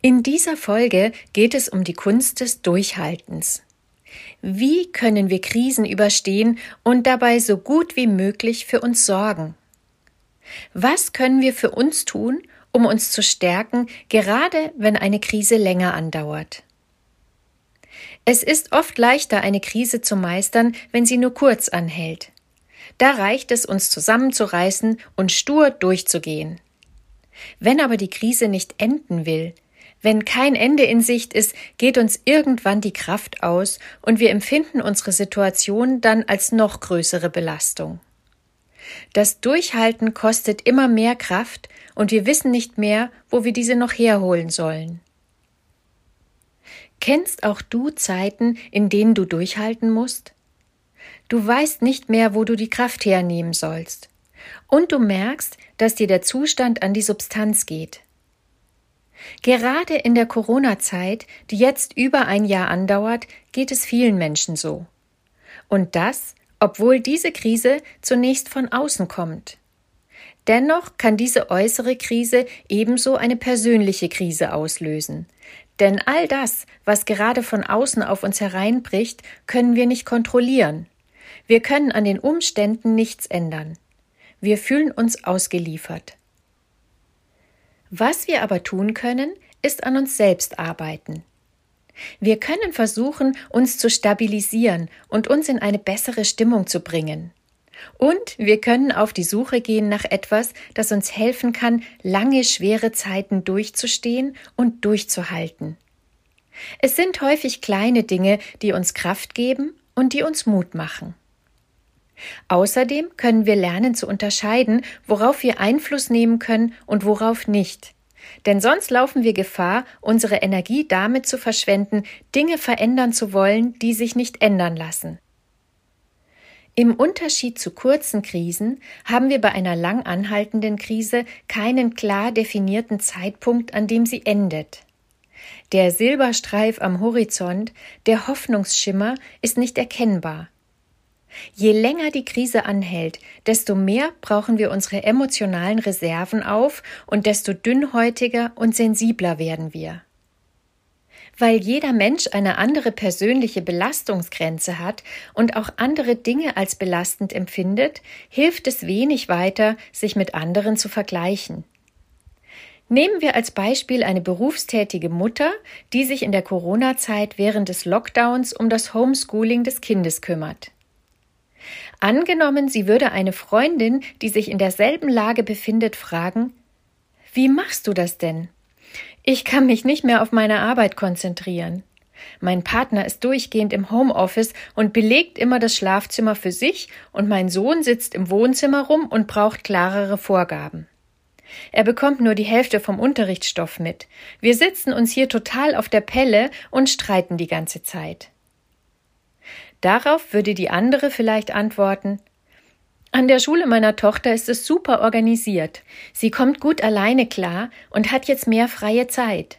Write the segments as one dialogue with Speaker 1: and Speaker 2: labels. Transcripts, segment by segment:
Speaker 1: In dieser Folge geht es um die Kunst des Durchhaltens. Wie können wir Krisen überstehen und dabei so gut wie möglich für uns sorgen? Was können wir für uns tun, um uns zu stärken, gerade wenn eine Krise länger andauert? Es ist oft leichter, eine Krise zu meistern, wenn sie nur kurz anhält. Da reicht es, uns zusammenzureißen und stur durchzugehen. Wenn aber die Krise nicht enden will, wenn kein Ende in Sicht ist, geht uns irgendwann die Kraft aus und wir empfinden unsere Situation dann als noch größere Belastung. Das Durchhalten kostet immer mehr Kraft und wir wissen nicht mehr, wo wir diese noch herholen sollen. Kennst auch du Zeiten, in denen du durchhalten musst? Du weißt nicht mehr, wo du die Kraft hernehmen sollst. Und du merkst, dass dir der Zustand an die Substanz geht. Gerade in der Corona-Zeit, die jetzt über ein Jahr andauert, geht es vielen Menschen so. Und das, obwohl diese Krise zunächst von außen kommt. Dennoch kann diese äußere Krise ebenso eine persönliche Krise auslösen. Denn all das, was gerade von außen auf uns hereinbricht, können wir nicht kontrollieren. Wir können an den Umständen nichts ändern. Wir fühlen uns ausgeliefert. Was wir aber tun können, ist an uns selbst arbeiten. Wir können versuchen, uns zu stabilisieren und uns in eine bessere Stimmung zu bringen. Und wir können auf die Suche gehen nach etwas, das uns helfen kann, lange schwere Zeiten durchzustehen und durchzuhalten. Es sind häufig kleine Dinge, die uns Kraft geben und die uns Mut machen. Außerdem können wir lernen zu unterscheiden, worauf wir Einfluss nehmen können und worauf nicht. Denn sonst laufen wir Gefahr, unsere Energie damit zu verschwenden, Dinge verändern zu wollen, die sich nicht ändern lassen. Im Unterschied zu kurzen Krisen haben wir bei einer lang anhaltenden Krise keinen klar definierten Zeitpunkt, an dem sie endet. Der Silberstreif am Horizont, der Hoffnungsschimmer, ist nicht erkennbar. Je länger die Krise anhält, desto mehr brauchen wir unsere emotionalen Reserven auf und desto dünnhäutiger und sensibler werden wir. Weil jeder Mensch eine andere persönliche Belastungsgrenze hat und auch andere Dinge als belastend empfindet, hilft es wenig weiter, sich mit anderen zu vergleichen. Nehmen wir als Beispiel eine berufstätige Mutter, die sich in der Corona-Zeit während des Lockdowns um das Homeschooling des Kindes kümmert. Angenommen, sie würde eine Freundin, die sich in derselben Lage befindet, fragen Wie machst du das denn? Ich kann mich nicht mehr auf meine Arbeit konzentrieren. Mein Partner ist durchgehend im Homeoffice und belegt immer das Schlafzimmer für sich, und mein Sohn sitzt im Wohnzimmer rum und braucht klarere Vorgaben. Er bekommt nur die Hälfte vom Unterrichtsstoff mit. Wir sitzen uns hier total auf der Pelle und streiten die ganze Zeit. Darauf würde die andere vielleicht antworten An der Schule meiner Tochter ist es super organisiert. Sie kommt gut alleine klar und hat jetzt mehr freie Zeit.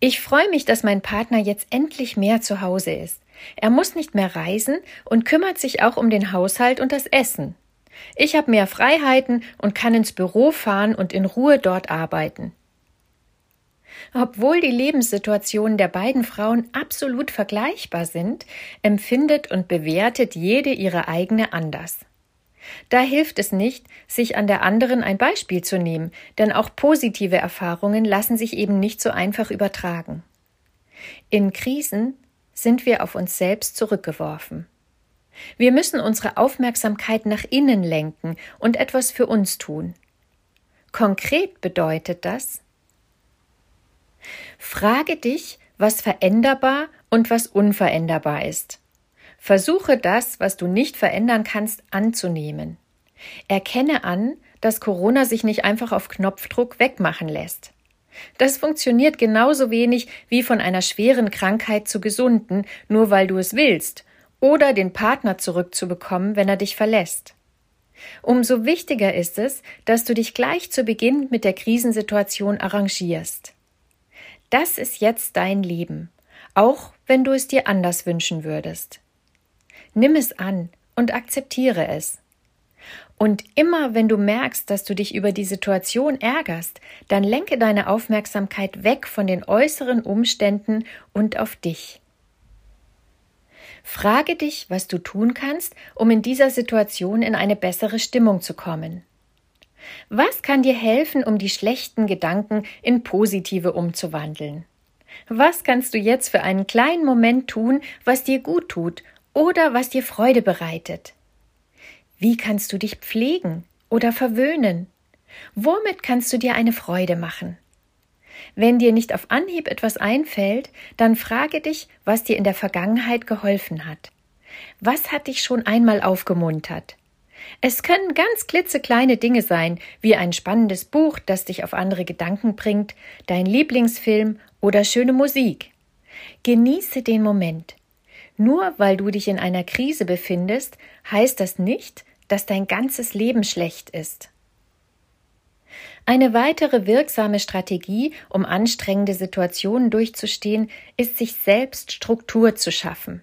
Speaker 1: Ich freue mich, dass mein Partner jetzt endlich mehr zu Hause ist. Er muss nicht mehr reisen und kümmert sich auch um den Haushalt und das Essen. Ich habe mehr Freiheiten und kann ins Büro fahren und in Ruhe dort arbeiten. Obwohl die Lebenssituationen der beiden Frauen absolut vergleichbar sind, empfindet und bewertet jede ihre eigene anders. Da hilft es nicht, sich an der anderen ein Beispiel zu nehmen, denn auch positive Erfahrungen lassen sich eben nicht so einfach übertragen. In Krisen sind wir auf uns selbst zurückgeworfen. Wir müssen unsere Aufmerksamkeit nach innen lenken und etwas für uns tun. Konkret bedeutet das, Frage dich, was veränderbar und was unveränderbar ist. Versuche das, was du nicht verändern kannst, anzunehmen. Erkenne an, dass Corona sich nicht einfach auf Knopfdruck wegmachen lässt. Das funktioniert genauso wenig wie von einer schweren Krankheit zu gesunden, nur weil du es willst, oder den Partner zurückzubekommen, wenn er dich verlässt. Umso wichtiger ist es, dass du dich gleich zu Beginn mit der Krisensituation arrangierst. Das ist jetzt dein Leben, auch wenn du es dir anders wünschen würdest. Nimm es an und akzeptiere es. Und immer wenn du merkst, dass du dich über die Situation ärgerst, dann lenke deine Aufmerksamkeit weg von den äußeren Umständen und auf dich. Frage dich, was du tun kannst, um in dieser Situation in eine bessere Stimmung zu kommen. Was kann dir helfen, um die schlechten Gedanken in positive umzuwandeln? Was kannst du jetzt für einen kleinen Moment tun, was dir gut tut oder was dir Freude bereitet? Wie kannst du dich pflegen oder verwöhnen? Womit kannst du dir eine Freude machen? Wenn dir nicht auf Anhieb etwas einfällt, dann frage dich, was dir in der Vergangenheit geholfen hat. Was hat dich schon einmal aufgemuntert? Es können ganz klitzekleine Dinge sein, wie ein spannendes Buch, das dich auf andere Gedanken bringt, dein Lieblingsfilm oder schöne Musik. Genieße den Moment. Nur weil du dich in einer Krise befindest, heißt das nicht, dass dein ganzes Leben schlecht ist. Eine weitere wirksame Strategie, um anstrengende Situationen durchzustehen, ist sich selbst Struktur zu schaffen.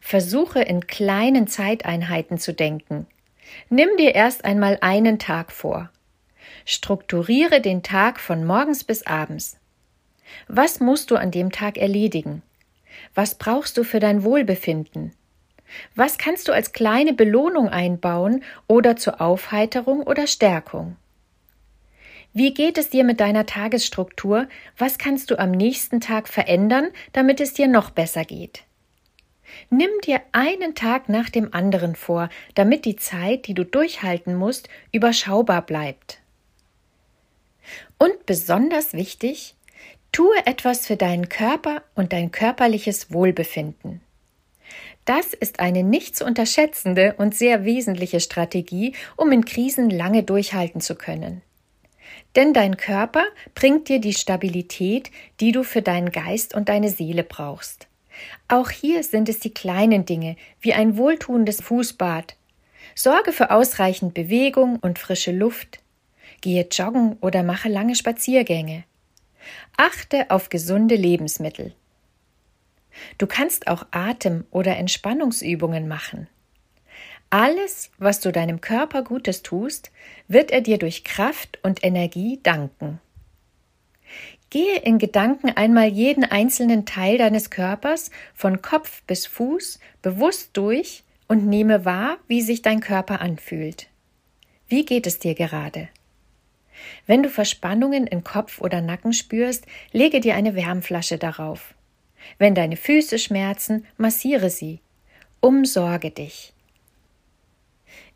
Speaker 1: Versuche in kleinen Zeiteinheiten zu denken. Nimm dir erst einmal einen Tag vor. Strukturiere den Tag von morgens bis abends. Was musst du an dem Tag erledigen? Was brauchst du für dein Wohlbefinden? Was kannst du als kleine Belohnung einbauen oder zur Aufheiterung oder Stärkung? Wie geht es dir mit deiner Tagesstruktur? Was kannst du am nächsten Tag verändern, damit es dir noch besser geht? Nimm dir einen Tag nach dem anderen vor, damit die Zeit, die du durchhalten musst, überschaubar bleibt. Und besonders wichtig, tue etwas für deinen Körper und dein körperliches Wohlbefinden. Das ist eine nicht zu unterschätzende und sehr wesentliche Strategie, um in Krisen lange durchhalten zu können. Denn dein Körper bringt dir die Stabilität, die du für deinen Geist und deine Seele brauchst. Auch hier sind es die kleinen Dinge, wie ein wohltuendes Fußbad. Sorge für ausreichend Bewegung und frische Luft. Gehe joggen oder mache lange Spaziergänge. Achte auf gesunde Lebensmittel. Du kannst auch Atem- oder Entspannungsübungen machen. Alles, was du deinem Körper Gutes tust, wird er dir durch Kraft und Energie danken. Gehe in Gedanken einmal jeden einzelnen Teil deines Körpers von Kopf bis Fuß bewusst durch und nehme wahr, wie sich dein Körper anfühlt. Wie geht es dir gerade? Wenn du Verspannungen in Kopf oder Nacken spürst, lege dir eine Wärmflasche darauf. Wenn deine Füße schmerzen, massiere sie. Umsorge dich.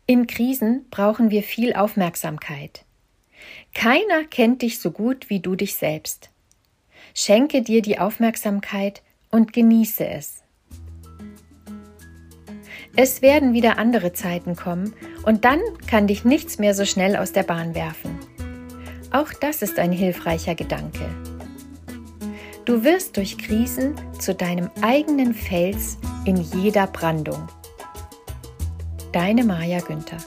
Speaker 1: In Krisen brauchen wir viel Aufmerksamkeit. Keiner kennt dich so gut wie du dich selbst. Schenke dir die Aufmerksamkeit und genieße es. Es werden wieder andere Zeiten kommen und dann kann dich nichts mehr so schnell aus der Bahn werfen. Auch das ist ein hilfreicher Gedanke. Du wirst durch Krisen zu deinem eigenen Fels in jeder Brandung. Deine Maja Günther